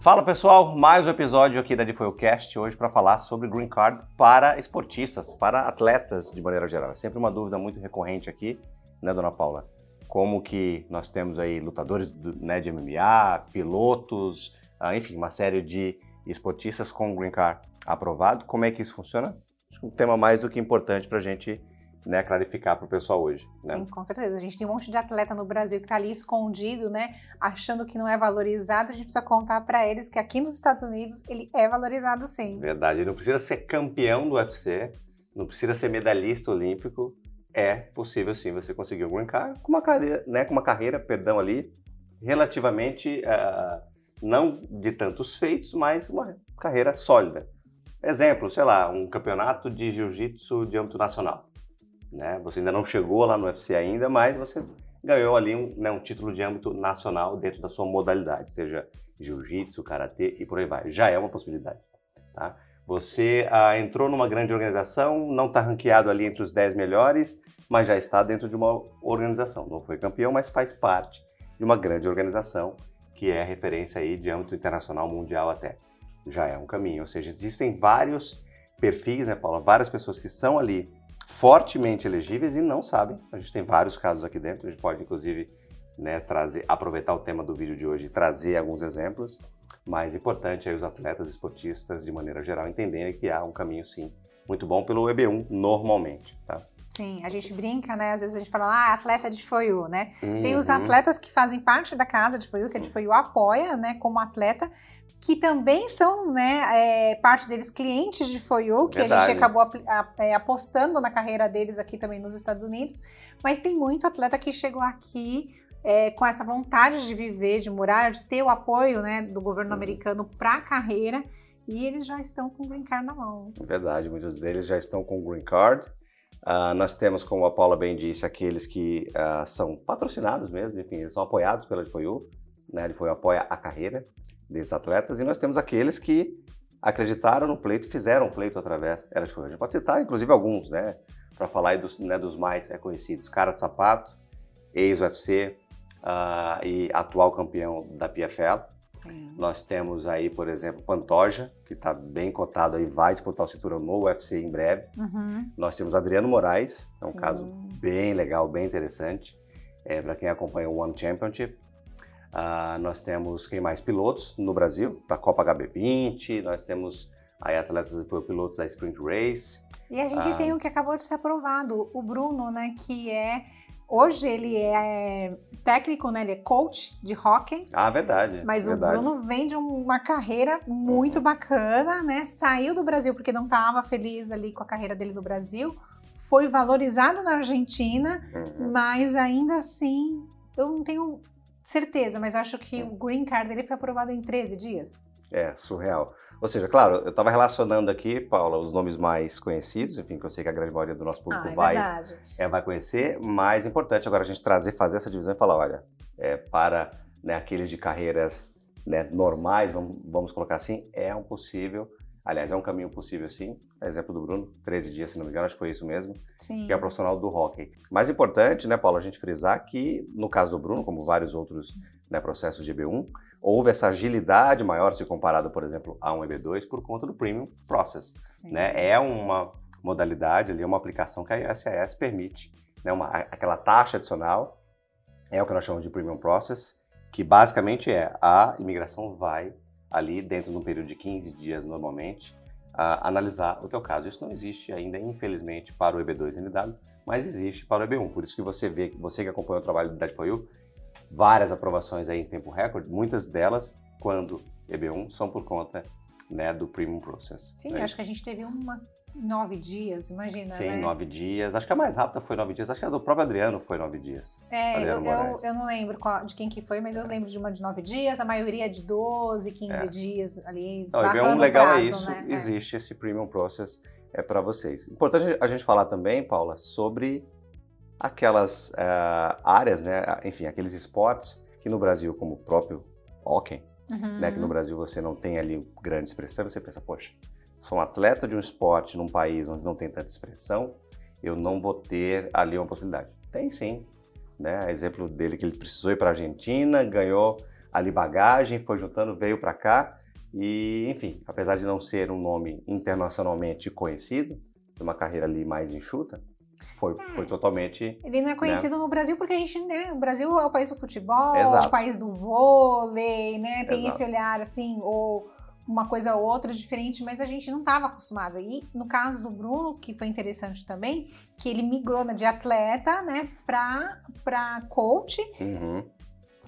Fala pessoal, mais um episódio aqui da Cast hoje para falar sobre Green Card para esportistas, para atletas de maneira geral. É sempre uma dúvida muito recorrente aqui, né, dona Paula? Como que nós temos aí lutadores né, de MMA, pilotos, ah, enfim, uma série de esportistas com Green Card aprovado. Como é que isso funciona? Acho que um tema mais do que importante para a gente né, clarificar para o pessoal hoje. Né? Sim, com certeza. A gente tem um monte de atleta no Brasil que está ali escondido, né, achando que não é valorizado. A gente precisa contar para eles que aqui nos Estados Unidos ele é valorizado sim. Verdade. Ele não precisa ser campeão do UFC, não precisa ser medalhista olímpico. É possível sim você conseguir um green card com uma carreira, né, com uma carreira, perdão ali, relativamente uh, não de tantos feitos, mas uma carreira sólida. Exemplo, sei lá, um campeonato de jiu-jitsu de âmbito nacional. Né? Você ainda não chegou lá no UFC ainda, mas você ganhou ali um, né, um título de âmbito nacional dentro da sua modalidade, seja jiu-jitsu, karatê e por aí vai. Já é uma possibilidade. Tá? Você ah, entrou numa grande organização, não está ranqueado ali entre os 10 melhores, mas já está dentro de uma organização. Não foi campeão, mas faz parte de uma grande organização que é referência aí de âmbito internacional, mundial até. Já é um caminho. Ou seja, existem vários perfis, né, Paula? Várias pessoas que são ali fortemente elegíveis e não sabem. A gente tem vários casos aqui dentro, a gente pode inclusive né, trazer, aproveitar o tema do vídeo de hoje e trazer alguns exemplos, mas importante aí os atletas esportistas de maneira geral entenderem que há um caminho sim muito bom pelo EB1 normalmente, tá? Sim, a gente brinca, né? Às vezes a gente fala, ah, atleta de Foiu, né? Uhum. Tem os uhum. atletas que fazem parte da casa de Foiu, que a de Foiu apoia, né, como atleta, que também são, né, é, parte deles clientes de FOIU, que Verdade. a gente acabou é, apostando na carreira deles aqui também nos Estados Unidos, mas tem muito atleta que chegou aqui é, com essa vontade de viver, de morar, de ter o apoio, né, do governo uhum. americano para a carreira, e eles já estão com o Green Card na mão. Verdade, muitos deles já estão com o Green Card. Uh, nós temos, como a Paula bem disse, aqueles que uh, são patrocinados mesmo, enfim, eles são apoiados pela FOIU, né, a FOIU apoia a carreira, desses atletas, e nós temos aqueles que acreditaram no pleito fizeram o pleito através. A gente pode citar, inclusive, alguns, né? Para falar dos, né, dos mais é, conhecidos. Cara de Sapato, ex-UFC uh, e atual campeão da PFL. Sim. Nós temos aí, por exemplo, Pantoja, que está bem cotado aí, vai disputar o cinturão no UFC em breve. Uhum. Nós temos Adriano Moraes, é um Sim. caso bem legal, bem interessante, é, para quem acompanha o One Championship. Uh, nós temos quem mais? Pilotos no Brasil, da Copa HB20, nós temos aí atletas pilotos da Sprint Race. E a gente uh, tem um que acabou de ser aprovado, o Bruno, né, que é Hoje ele é técnico, né? Ele é coach de hockey. Ah, verdade. Mas verdade. o Bruno vem de uma carreira muito uhum. bacana, né? Saiu do Brasil porque não estava feliz ali com a carreira dele no Brasil. Foi valorizado na Argentina, uhum. mas ainda assim eu não tenho certeza, mas acho que o green card dele foi aprovado em 13 dias. É, surreal. Ou seja, claro, eu estava relacionando aqui, Paula, os nomes mais conhecidos, enfim, que eu sei que a grande maioria do nosso público ah, é vai, é, vai conhecer, mas é importante agora a gente trazer, fazer essa divisão e falar, olha, é, para né, aqueles de carreiras né, normais, vamos, vamos colocar assim, é um possível Aliás, é um caminho possível sim. Exemplo do Bruno, 13 dias, se não me engano, acho que foi isso mesmo. Sim. Que é profissional do hockey. Mais importante, né, Paulo, a gente frisar que, no caso do Bruno, como vários outros né, processos de EB1, houve essa agilidade maior se comparado, por exemplo, a um EB2 por conta do Premium Process. Né? É uma modalidade ali, uma aplicação que a SAS permite. Né? Uma, aquela taxa adicional é o que nós chamamos de Premium Process, que basicamente é a imigração vai ali dentro de um período de 15 dias normalmente, a analisar o teu caso. Isso não existe ainda, infelizmente, para o EB2NW, mas existe para o EB1. Por isso que você vê, você que acompanha o trabalho do for You, várias aprovações aí em tempo recorde, muitas delas, quando EB1, são por conta né, do Premium Process. Sim, né? acho que a gente teve uma Nove dias, imagina. Sim, né? nove dias. Acho que a mais rápida foi nove dias. Acho que a do próprio Adriano foi nove dias. É, eu, eu, eu, não lembro qual, de quem que foi, mas eu lembro de uma de nove dias, a maioria de 12, 15 é. dias ali. Não, e um legal é prazo, é isso, né? existe é. esse premium process é para vocês. Importante a gente falar também, Paula, sobre aquelas uh, áreas, né? Enfim, aqueles esportes que no Brasil, como o próprio hockey, uhum. né? Que no Brasil você não tem ali grande expressão, você pensa, poxa, sou um atleta de um esporte num país onde não tem tanta expressão, eu não vou ter ali uma possibilidade. Tem sim. Né? Exemplo dele que ele precisou ir para a Argentina, ganhou ali bagagem, foi juntando, veio para cá e, enfim, apesar de não ser um nome internacionalmente conhecido, uma carreira ali mais enxuta, foi, é. foi totalmente. Ele não é né? conhecido né? no Brasil porque a gente, né? O Brasil é o país do futebol, Exato. o país do vôlei, né? Tem Exato. esse olhar assim, ou uma coisa ou outra diferente, mas a gente não estava acostumada. E no caso do Bruno, que foi interessante também, que ele migrou de atleta, né, para coach. Uhum.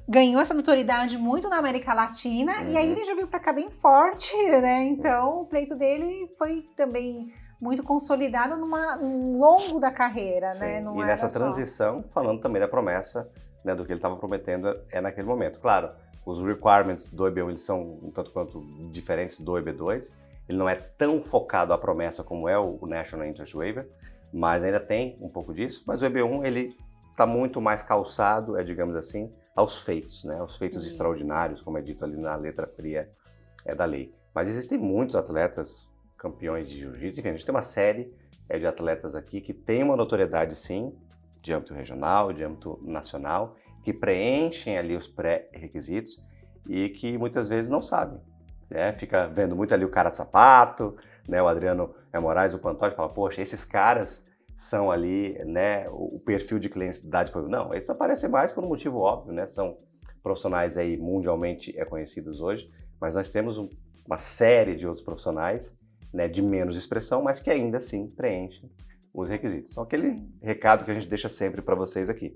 Ganhou essa notoriedade muito na América Latina uhum. e aí uhum. ele já veio para cá bem forte, né? Então o pleito dele foi também muito consolidado numa, um longo da carreira, Sim. né? Não e nessa transição, falando também da promessa, né, do que ele estava prometendo é naquele momento. Claro, os requirements do EB1 eles são um tanto quanto diferentes do EB2. Ele não é tão focado à promessa como é o National Interest Waiver, mas ainda tem um pouco disso. Mas o EB1 ele está muito mais calçado, é digamos assim, aos feitos, né? Aos feitos Sim. extraordinários, como é dito ali na letra fria é, da lei. Mas existem muitos atletas campeões de jiu-jitsu, enfim, a gente tem uma série é, de atletas aqui que tem uma notoriedade sim, de âmbito regional, de âmbito nacional, que preenchem ali os pré-requisitos e que muitas vezes não sabem. Né? Fica vendo muito ali o cara de sapato, né? o Adriano Moraes, o Pantoja, fala, poxa, esses caras são ali, né, o perfil de clienticidade foi não, eles aparecem mais por um motivo óbvio, né, são profissionais aí mundialmente é conhecidos hoje, mas nós temos um, uma série de outros profissionais, né, de menos expressão, mas que ainda assim preenchem os requisitos. Então aquele recado que a gente deixa sempre para vocês aqui.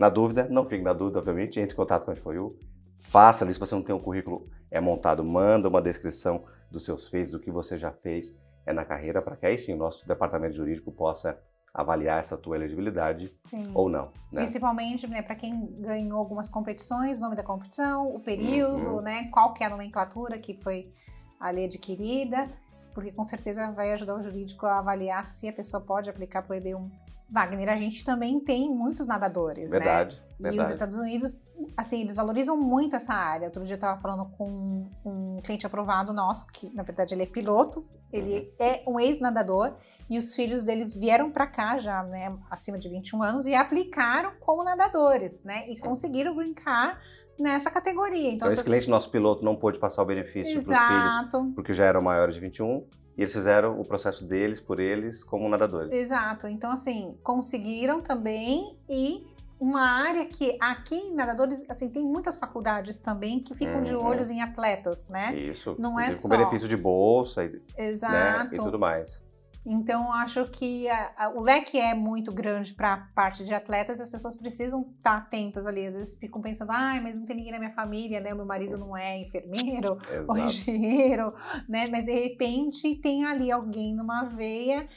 Na dúvida, não fique na dúvida, obviamente, entre em contato com a FOIU, faça ali, se você não tem um currículo é montado, manda uma descrição dos seus feitos, do que você já fez é na carreira, para que aí sim o nosso departamento jurídico possa avaliar essa tua elegibilidade Sim. ou não. Né? Principalmente né, para quem ganhou algumas competições, nome da competição, o período, uhum. né, qual que é a nomenclatura que foi ali adquirida, porque com certeza vai ajudar o jurídico a avaliar se a pessoa pode aplicar para o EB1 Wagner, a gente também tem muitos nadadores, verdade, né? Verdade. E os Estados Unidos, assim, eles valorizam muito essa área. Outro dia eu estava falando com um cliente aprovado nosso, que na verdade ele é piloto, ele uhum. é um ex-nadador e os filhos dele vieram para cá já, né, acima de 21 anos e aplicaram como nadadores, né? E conseguiram brincar nessa categoria. Então, então esse pessoas... cliente nosso piloto não pôde passar o benefício para os filhos, porque já eram maiores de 21 e eles fizeram o processo deles, por eles, como nadadores. Exato. Então, assim, conseguiram também e uma área que aqui em nadadores, assim, tem muitas faculdades também que ficam uhum. de olhos em atletas, né? Isso. Não é só... com benefício de bolsa e, Exato. Né, e tudo mais. Então, acho que a, a, o leque é muito grande para a parte de atletas e as pessoas precisam estar tá atentas ali. Às vezes ficam pensando, ai, mas não tem ninguém na minha família, né? O meu marido não é enfermeiro Exato. ou engenheiro, né? Mas de repente tem ali alguém numa veia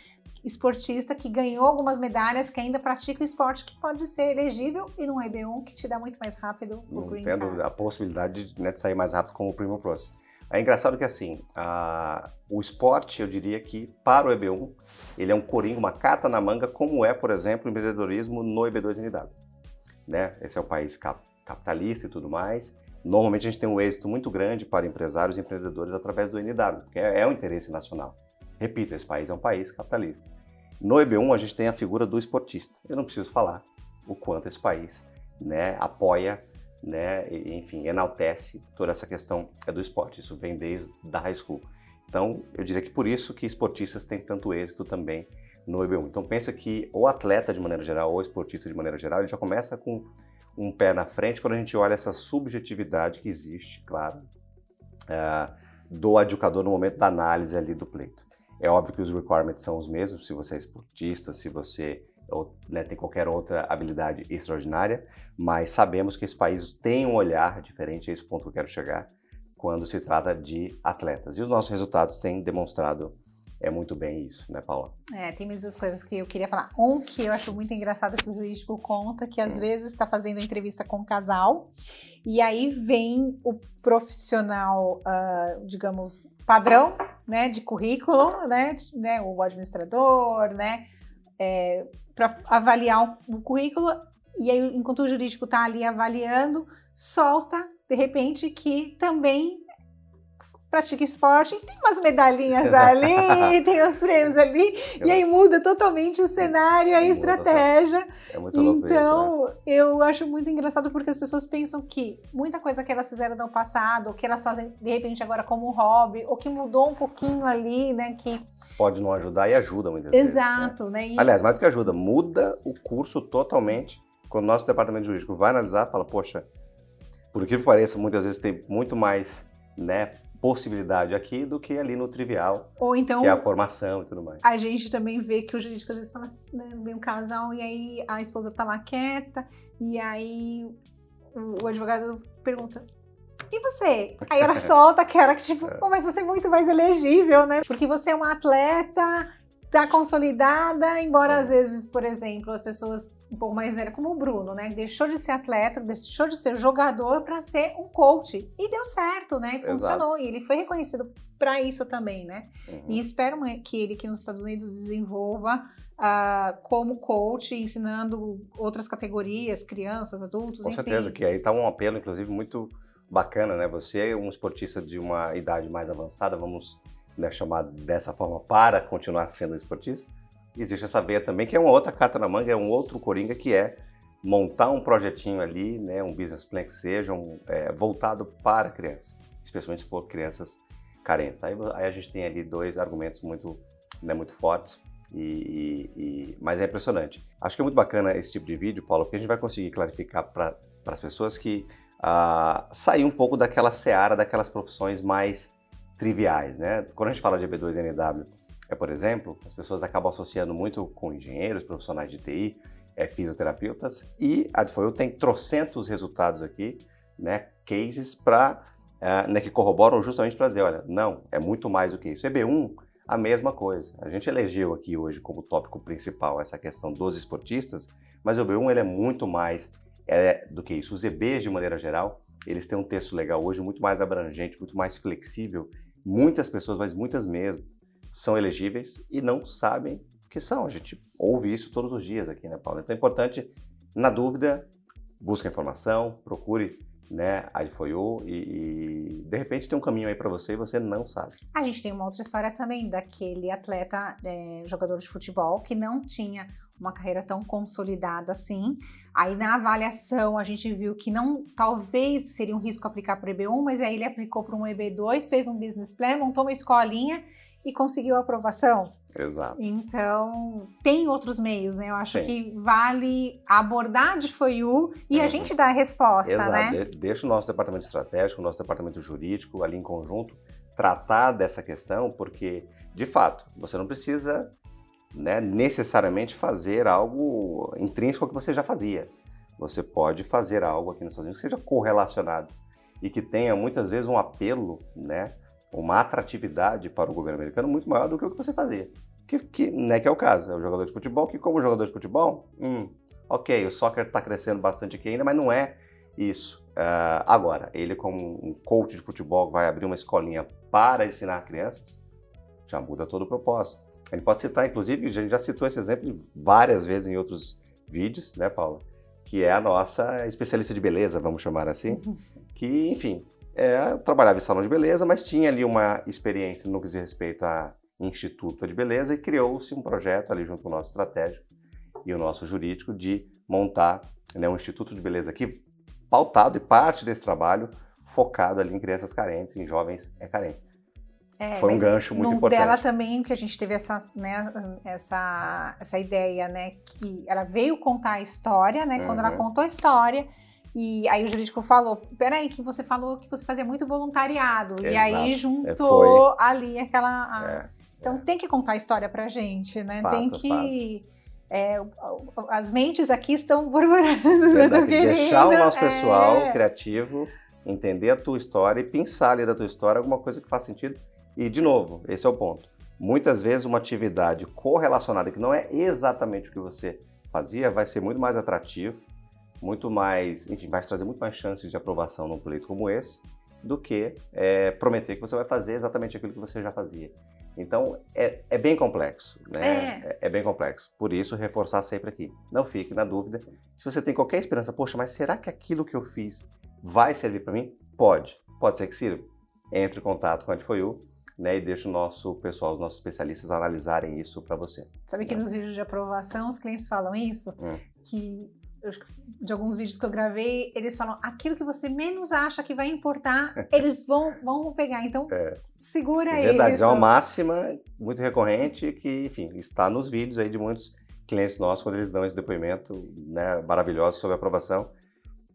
esportista que ganhou algumas medalhas, que ainda pratica o esporte, que pode ser elegível e não é B1, que te dá muito mais rápido o não green tendo a possibilidade de, né, de sair mais rápido com o Primo Plus. É engraçado que assim, a, o esporte, eu diria que para o EB1, ele é um coringa, uma carta na manga, como é, por exemplo, o empreendedorismo no EB2NW. Né? Esse é um país cap, capitalista e tudo mais. Normalmente a gente tem um êxito muito grande para empresários e empreendedores através do NW, porque é, é um interesse nacional. Repito, esse país é um país capitalista. No EB1 a gente tem a figura do esportista. Eu não preciso falar o quanto esse país né, apoia né, enfim, enaltece toda essa questão é do esporte. Isso vem desde da high school. Então, eu diria que por isso que esportistas têm tanto êxito também no EB1. Então, pensa que o atleta de maneira geral, ou esportista de maneira geral, ele já começa com um pé na frente quando a gente olha essa subjetividade que existe, claro, uh, do educador no momento da análise ali do pleito. É óbvio que os requirements são os mesmos, se você é esportista, se você ou né, tem qualquer outra habilidade extraordinária, mas sabemos que esse país tem um olhar diferente, é esse ponto que eu quero chegar, quando se trata de atletas. E os nossos resultados têm demonstrado é muito bem isso, né, Paula? É, tem mais duas coisas que eu queria falar. Um que eu acho muito engraçado que o jurídico conta, que às hum. vezes está fazendo entrevista com um casal, e aí vem o profissional, uh, digamos, padrão, né, de currículo, né, né o administrador, né, é, para avaliar o currículo, e aí, enquanto o jurídico está ali avaliando, solta, de repente, que também pratica esporte, tem umas medalhinhas ali, tem os prêmios ali, e aí muda totalmente o cenário, a estratégia. É muito louco então, isso, né? eu acho muito engraçado porque as pessoas pensam que muita coisa que elas fizeram no passado, ou que elas fazem de repente agora como hobby, ou que mudou um pouquinho ali, né, que Pode não ajudar e ajuda muitas Exato, vezes. né? né? E... Aliás, mais do que ajuda, muda o curso totalmente. Quando o nosso departamento jurídico vai analisar, fala, poxa, por que pareça, muitas vezes tem muito mais, né, possibilidade aqui do que ali no trivial, Ou então, que é a formação e tudo mais. a gente também vê que o jurídico às vezes fala, né, vem um casal e aí a esposa tá lá quieta, e aí o, o advogado pergunta, e você? Aí ela solta aquela que tipo, Pô, mas você é muito mais elegível, né? Porque você é uma atleta, tá consolidada, embora É. às vezes, por exemplo, as pessoas um pouco mais velhas, como o Bruno, né? Deixou de ser atleta, deixou de ser jogador para ser um coach. E deu certo, né? E funcionou. E ele foi reconhecido para isso também, né? Uhum. E espero que ele aqui nos Estados Unidos desenvolva ah, como coach, ensinando outras categorias, crianças, adultos, Com enfim. certeza, que aí tá um apelo, inclusive, muito bacana, né? Você é um esportista de uma idade mais avançada, vamos né, chamar dessa forma, para continuar sendo esportista. Existe essa veia também, que é uma outra carta na manga, é um outro coringa, que é montar um projetinho ali, né, um business plan que seja um, é, voltado para crianças, especialmente se for crianças carentes. Aí, aí a gente tem ali dois argumentos muito, né, muito fortes, e, e, mas é impressionante. Acho que é muito bacana esse tipo de vídeo, Paulo, porque a gente vai conseguir clarificar para as pessoas que ah, sair um pouco daquela seara, daquelas profissões mais triviais, né? Quando a gente fala de EB2NW, é, por exemplo, as pessoas acabam associando muito com engenheiros, profissionais de TI, é, fisioterapeutas, e a Adfoil tem trocentos resultados aqui, né, cases para uh, né, que corroboram justamente para dizer, olha, não, é muito mais do que isso. EB1, a mesma coisa. A gente elegeu aqui hoje como tópico principal essa questão dos esportistas, mas o EB1 ele é muito mais é, do que isso. Os EBs, de maneira geral, eles têm um texto legal hoje muito mais abrangente, muito mais flexível. Muitas pessoas, mas muitas mesmo, são elegíveis e não sabem que são. A gente ouve isso todos os dias aqui, né, Paulo? Então é importante, na dúvida, busque informação, procure né, a IFOIU e, e de repente tem um caminho aí para você e você não sabe. A gente tem uma outra história também daquele atleta, é, jogador de futebol, que não tinha uma carreira tão consolidada assim. Aí na avaliação a gente viu que não, talvez seria um risco aplicar para o EB1, mas aí ele aplicou para um EB2, fez um business plan, montou uma escolinha e conseguiu a aprovação. Exato. Então, tem outros meios, né? Eu acho Sim. que vale abordar de FOIU e Uhum. a gente dar a resposta, Exato. né? De- Deixa o nosso departamento estratégico, o nosso departamento jurídico ali em conjunto tratar dessa questão, porque, de fato, você não precisa né, necessariamente fazer algo intrínseco ao que você já fazia. Você pode fazer algo aqui nos Estados Unidos que seja correlacionado e que tenha muitas vezes um apelo, né, uma atratividade para o governo americano muito maior do que o que você fazia. Que, que, né, que é o caso, é o jogador de futebol, que como jogador de futebol, hum, ok, o soccer está crescendo bastante aqui ainda, mas não é isso. Ah, agora, ele como um coach de futebol vai abrir uma escolinha para ensinar crianças, já muda todo o propósito. Ele pode citar, inclusive, a gente já citou esse exemplo várias vezes em outros vídeos, né, Paula? Que é a nossa especialista de beleza, vamos chamar assim, que, enfim, é, trabalhava em salão de beleza, mas tinha ali uma experiência no que diz respeito a instituto de beleza e criou-se um projeto ali junto com o nosso estratégico e o nosso jurídico de montar né, um instituto de beleza aqui pautado e parte desse trabalho focado ali em crianças carentes, em jovens é, carentes. É, Foi um gancho muito importante. dela também que a gente teve essa, né, essa, essa ideia, né, que ela veio contar a história, né, quando ela Uhum. contou a história, e aí o jurídico falou, peraí, que você falou que você fazia muito voluntariado, e aí Exato. juntou ali aquela... É, Então tem que contar a história pra gente, né, Fato, tem que... é, as mentes aqui estão querendo, deixar o nosso pessoal é. criativo entender a tua história e pensar ali da tua história alguma coisa que faz sentido. E, de novo, esse é o ponto. Muitas vezes uma atividade correlacionada que não é exatamente o que você fazia vai ser muito mais atrativo, muito mais, enfim, vai trazer muito mais chances de aprovação num pleito como esse do que é, prometer que você vai fazer exatamente aquilo que você já fazia. Então, é, é bem complexo, né? É. é bem complexo. Por isso, reforçar sempre aqui. Não fique na dúvida. Se você tem qualquer esperança, poxa, mas será que aquilo que eu fiz vai servir para mim? Pode. Pode ser que sirva. entre em contato com a Difoyu né, e deixa o nosso pessoal, os nossos especialistas analisarem isso para você. Sabe que né? nos vídeos de aprovação os clientes falam isso? Hum. Que de alguns vídeos que eu gravei, eles falam aquilo que você menos acha que vai importar, eles vão, vão pegar. Então, É. segura É aí. verdade, é uma máxima muito recorrente que, enfim, está nos vídeos aí de muitos clientes nossos quando eles dão esse depoimento né, maravilhoso sobre a aprovação,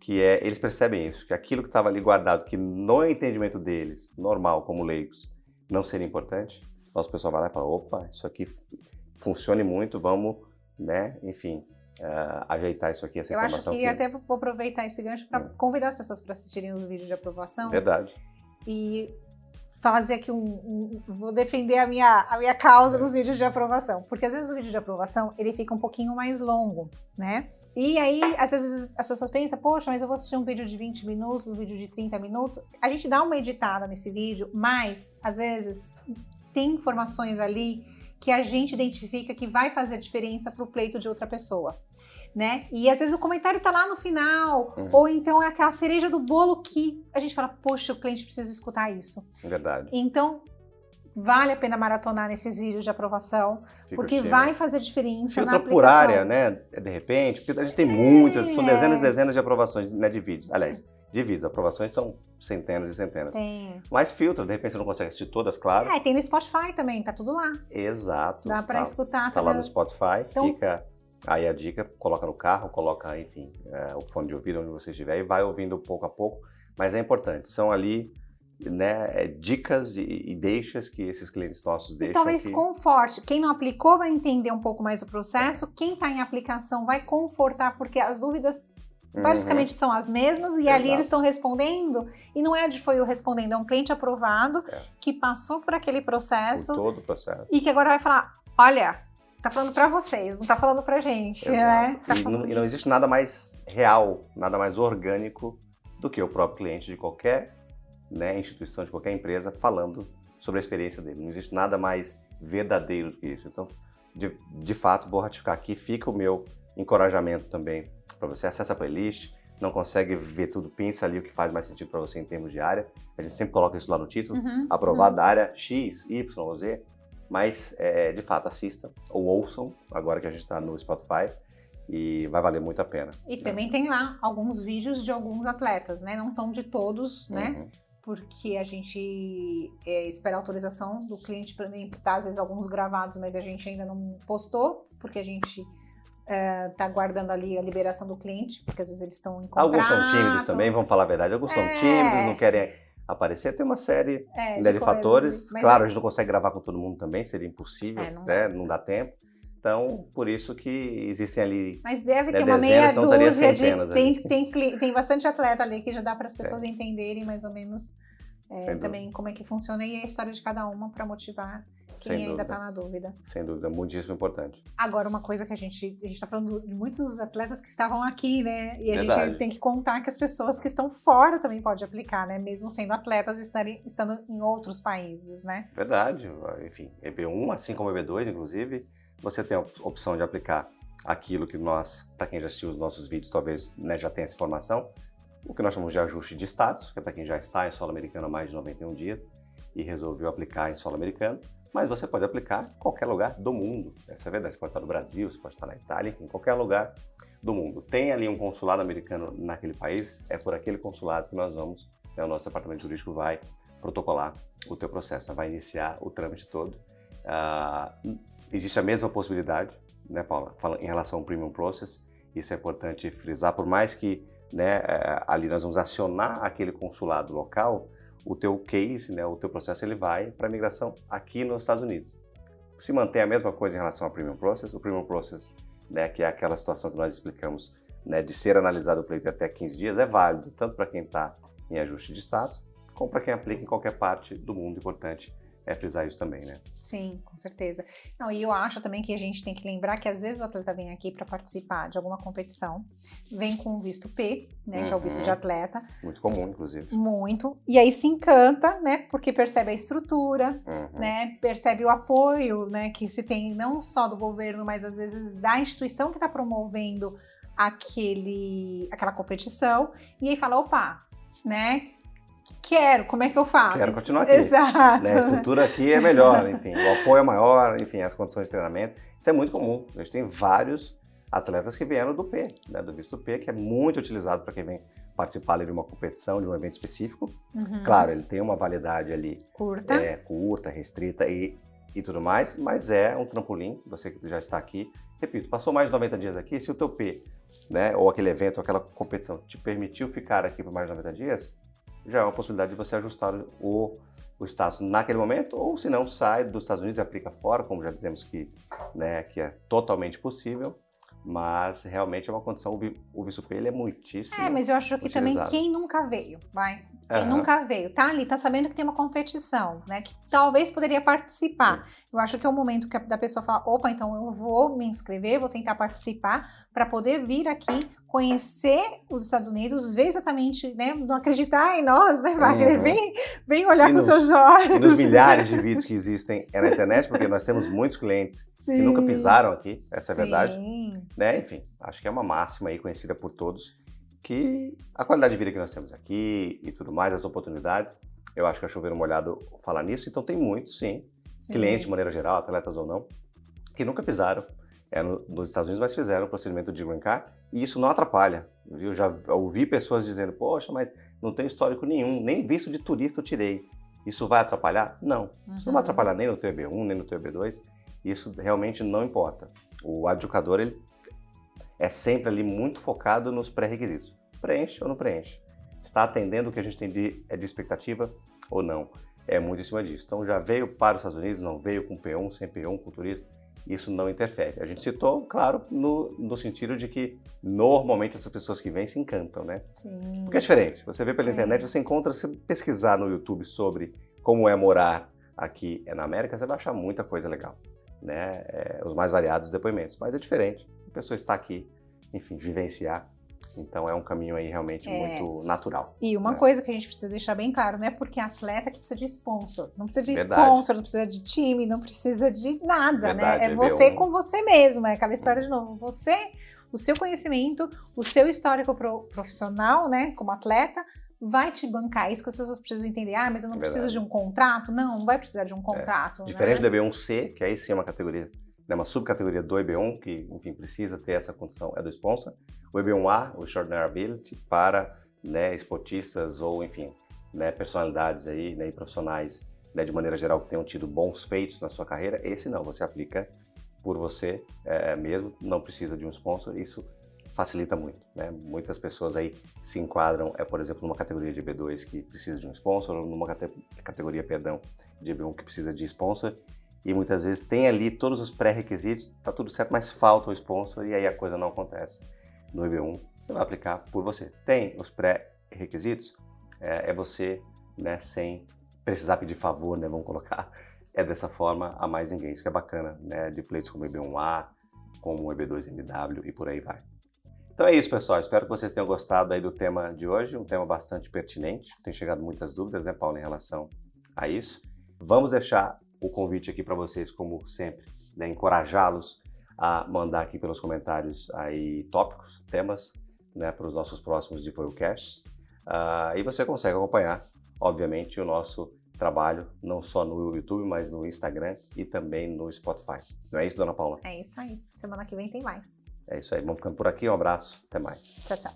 que é, eles percebem isso, que aquilo que estava ali guardado, que no entendimento deles, normal, como leigos, não seria importante, nosso pessoal vai lá e fala, opa, isso aqui funcione muito, vamos, né, enfim, uh, ajeitar isso aqui, essa Eu acho informação. que até vou aproveitar esse gancho para Hum. convidar as pessoas para assistirem os vídeos de aprovação Verdade. e fazer aqui um, um- vou defender a minha, a minha causa É. dos vídeos de aprovação, porque às vezes o vídeo de aprovação ele fica um pouquinho mais longo, né? E aí, às vezes as pessoas pensam, poxa, mas eu vou assistir um vídeo de 20 minutos, um vídeo de 30 minutos. A gente dá uma editada nesse vídeo, mas às vezes tem informações ali que a gente identifica que vai fazer diferença para o pleito de outra pessoa, né? E às vezes o comentário tá lá no final, Uhum. ou então é aquela cereja do bolo que a gente fala, poxa, o cliente precisa escutar isso. Verdade. Então, vale a pena maratonar nesses vídeos de aprovação, Fica porque vai fazer diferença na Filtra aplicação. por área, né? De repente, porque a gente tem muitas, são É. dezenas e dezenas de aprovações né, de vídeos. Aliás, de vídeos, aprovações são centenas e centenas. Tem. Mas filtra, de repente você não consegue assistir todas, claro. É, tem no Spotify também, tá tudo lá. Exato. Dá pra tá, escutar. tá lá tá no Spotify, Então- fica aí a dica, coloca no carro, coloca, enfim, é, o fone de ouvido onde você estiver e vai ouvindo pouco a pouco. Mas é importante, são ali né, é, dicas e, e deixas que esses clientes nossos E deixam. talvez que... conforte. Quem não aplicou vai entender um pouco mais o processo. Quem está em aplicação vai confortar, porque as dúvidas Uhum. basicamente são as mesmas e ali Exato. eles estão respondendo. E não é de foi o respondendo, é um cliente aprovado É. que passou por aquele Por processo todo o processo. e que agora vai falar: olha, tá falando para vocês, não tá falando pra gente, né? Tá E, não, e não existe nada mais real, nada mais orgânico do que o próprio cliente de qualquer né, instituição, de qualquer empresa, falando sobre a experiência dele. Não existe nada mais verdadeiro do que isso. Então, de, de fato, vou ratificar aqui, fica o meu encorajamento também para você. Acesse a playlist, não consegue ver tudo, pensa ali o que faz mais sentido para você em termos de área. A gente sempre coloca isso lá no título, Uhum, aprovado da área X, Y ou Z, mas é, de fato assista ou ouçam, agora que a gente está no Spotify, e vai valer muito a pena. E também tem lá alguns vídeos de alguns atletas, né? Não estão de todos, né? Uhum. Porque a gente é, espera a autorização do cliente para tá, às vezes alguns gravados, mas a gente ainda não postou, porque a gente está aguardando ali a liberação do cliente, porque às vezes eles estão em contrato. Alguns são tímidos também, vamos falar a verdade. Alguns são É. tímidos, não querem aparecer. Tem uma série é, de correr- fatores. Claro, a gente não consegue gravar com todo mundo também, seria impossível, É, não né? não dá tempo. Então, por isso que existem ali. Mas deve Né, ter uma dezenas, meia dúzia de. Tem, tem, tem bastante atleta ali que já dá para as pessoas entenderem mais ou menos é, também como é que funciona e a história de cada uma para motivar quem Sem ainda dúvida. está na dúvida. Sem dúvida, muitíssimo importante. Agora, uma coisa que a gente. A gente está falando de muitos atletas que estavam aqui, né? E a Verdade. gente tem que contar que as pessoas que estão fora também podem aplicar, né? Mesmo sendo atletas estarem, estando em outros países, né? Verdade. Enfim, EB1, assim como EB2, inclusive, você tem a op- opção de aplicar aquilo que nós, para quem já assistiu os nossos vídeos, talvez né, já tenha essa informação, o que nós chamamos de ajuste de status, que é para quem já está em solo americano há mais de 91 dias e resolveu aplicar em solo americano, mas você pode aplicar em qualquer lugar do mundo. Essa é a verdade. Você pode estar no Brasil, você pode estar na Itália, em qualquer lugar do mundo. Tem ali um consulado americano naquele país, é por aquele consulado que nós vamos, né, o nosso departamento jurídico vai protocolar o teu processo, né, vai iniciar o trâmite todo. Ah, existe a mesma possibilidade, né, Paula, em relação ao Premium Process, isso é importante frisar, por mais que né, eh, ali nós vamos acionar aquele consulado local, o teu case, né, o teu processo, ele vai para migração aqui nos Estados Unidos. Se mantém a mesma coisa em relação ao Premium Process, o Premium Process, né, que é aquela situação que nós explicamos, né, de ser analisado o pleito até 15 dias, é válido tanto para quem está em ajuste de status, como para quem aplica em qualquer parte do mundo. Importante é frisar isso também, né? Sim, com certeza. Não, e eu acho também que a gente tem que lembrar que às vezes o atleta vem aqui para participar de alguma competição, vem com o visto P, né, que é o visto Uhum. de atleta, Muito comum, inclusive. muito, e aí se encanta, né, porque percebe a estrutura, Uhum. né, percebe o apoio, né, que se tem não só do governo, mas às vezes da instituição que está promovendo aquele, aquela competição, e aí fala, opa, né, quero, como é que eu faço? Quero continuar aqui. Exato. Né? A estrutura aqui é melhor, enfim, o apoio é maior, enfim, as condições de treinamento. Isso é muito comum. A gente tem vários atletas que vieram do P, né, do visto P, que é muito utilizado para quem vem participar ali, de uma competição, de um evento específico. Uhum. Claro, ele tem uma validade ali curta, é, curta restrita e, e tudo mais, mas é um trampolim, você que já está aqui. Repito, passou mais de 90 dias aqui, se o teu P, né, ou aquele evento, ou aquela competição te permitiu ficar aqui por mais de 90 dias, já é uma possibilidade de você ajustar o, o status naquele momento, ou se não, sai dos Estados Unidos e aplica fora, como já dizemos que, né, que é totalmente possível. Mas realmente é uma condição, o visto P ele é muitíssimo. É, mas eu acho que utilizado. também quem nunca veio, vai. Quem uhum. nunca veio, tá ali, tá sabendo que tem uma competição, né? Que talvez poderia participar. Sim. Eu acho que é o momento que a, da pessoa fala, opa, então eu vou me inscrever, vou tentar participar para poder vir aqui conhecer os Estados Unidos, ver exatamente, né? Não acreditar em nós, né, Wagner? Uhum. Vem, vem olhar e com nos, seus olhos. E nos milhares de vídeos que existem na internet, porque nós temos muitos clientes Sim. que nunca pisaram aqui, essa é a verdade. Né? Enfim, acho que é uma máxima aí conhecida por todos que a qualidade de vida que nós temos aqui e tudo mais, as oportunidades, eu acho que é chover molhado falar nisso, então tem muitos, sim, sim. clientes de maneira geral, atletas ou não, que nunca pisaram é, no, nos Estados Unidos, mas fizeram o procedimento de green card e isso não atrapalha, viu? Já ouvi pessoas dizendo, poxa, mas não tem histórico nenhum, nem visto de turista eu tirei. Isso vai atrapalhar? Não. Uhum. Isso não vai uhum. atrapalhar nem no teu EB1, nem no teu EB2. Isso realmente não importa. O adjudicador, ele é sempre ali muito focado nos pré-requisitos. Preenche ou não preenche? Está atendendo o que a gente tem de, é de expectativa ou não? É muito em cima disso. Então já veio para os Estados Unidos, não veio com P1, sem P1, com turista, isso não interfere. A gente citou, claro, no, no sentido de que normalmente essas pessoas que vêm se encantam, né? Sim. Porque é diferente. Você vê pela internet, você encontra, se pesquisar no YouTube sobre como é morar aqui na América, você vai achar muita coisa legal. Né? É, os mais variados depoimentos. Mas é diferente. A pessoa está aqui, enfim, vivenciar então é um caminho aí realmente é. muito natural. E uma né? coisa que a gente precisa deixar bem claro, não é porque atleta que precisa de sponsor. Não precisa de Verdade. sponsor, não precisa de time, não precisa de nada, né? Verdade, né? É, você com você mesmo, é aquela história de novo. Você, o seu conhecimento, o seu histórico profissional, né, como atleta, vai te bancar. Isso que as pessoas precisam entender. Ah, mas eu não é preciso de um contrato. Não, não vai precisar de um é. contrato. É. Diferente né? do B1C, que aí sim é uma categoria né, uma subcategoria do EB1, que, enfim, precisa ter essa condição, é do sponsor. O EB1A, o Extraordinary Ability, para né, esportistas ou, enfim, né, personalidades aí, né, e profissionais, né, de maneira geral, que tenham tido bons feitos na sua carreira. Esse não, você aplica por você é, mesmo, não precisa de um sponsor. Isso facilita muito, né? Muitas pessoas aí se enquadram, é por exemplo, numa categoria de B2 que precisa de um sponsor, ou numa categoria, perdão, de B1 que precisa de sponsor, e muitas vezes tem ali todos os pré-requisitos, tá tudo certo, mas falta o sponsor e aí a coisa não acontece. No EB1, você vai aplicar por você. Tem os pré-requisitos, é, é, você, né, sem precisar pedir favor, né, vamos colocar, é dessa forma a mais ninguém. Isso que é bacana, né, de pleitos como EB1A, como EB2MW e por aí vai. Então é isso, pessoal. Espero que vocês tenham gostado aí do tema de hoje, um tema bastante pertinente. Tem chegado muitas dúvidas, né, Paulo, em relação a isso. Vamos deixar o convite aqui para vocês, como sempre, né, encorajá-los a mandar aqui pelos comentários aí tópicos, temas, né, para os nossos próximos DeepWellCasts. Uh, ah, e você consegue acompanhar, obviamente, o nosso trabalho, não só no YouTube, mas no Instagram e também no Spotify. Não é isso, dona Paula? É isso aí. Semana que vem tem mais. É isso aí. Vamos ficando por aqui. Um abraço. Até mais. Tchau, tchau.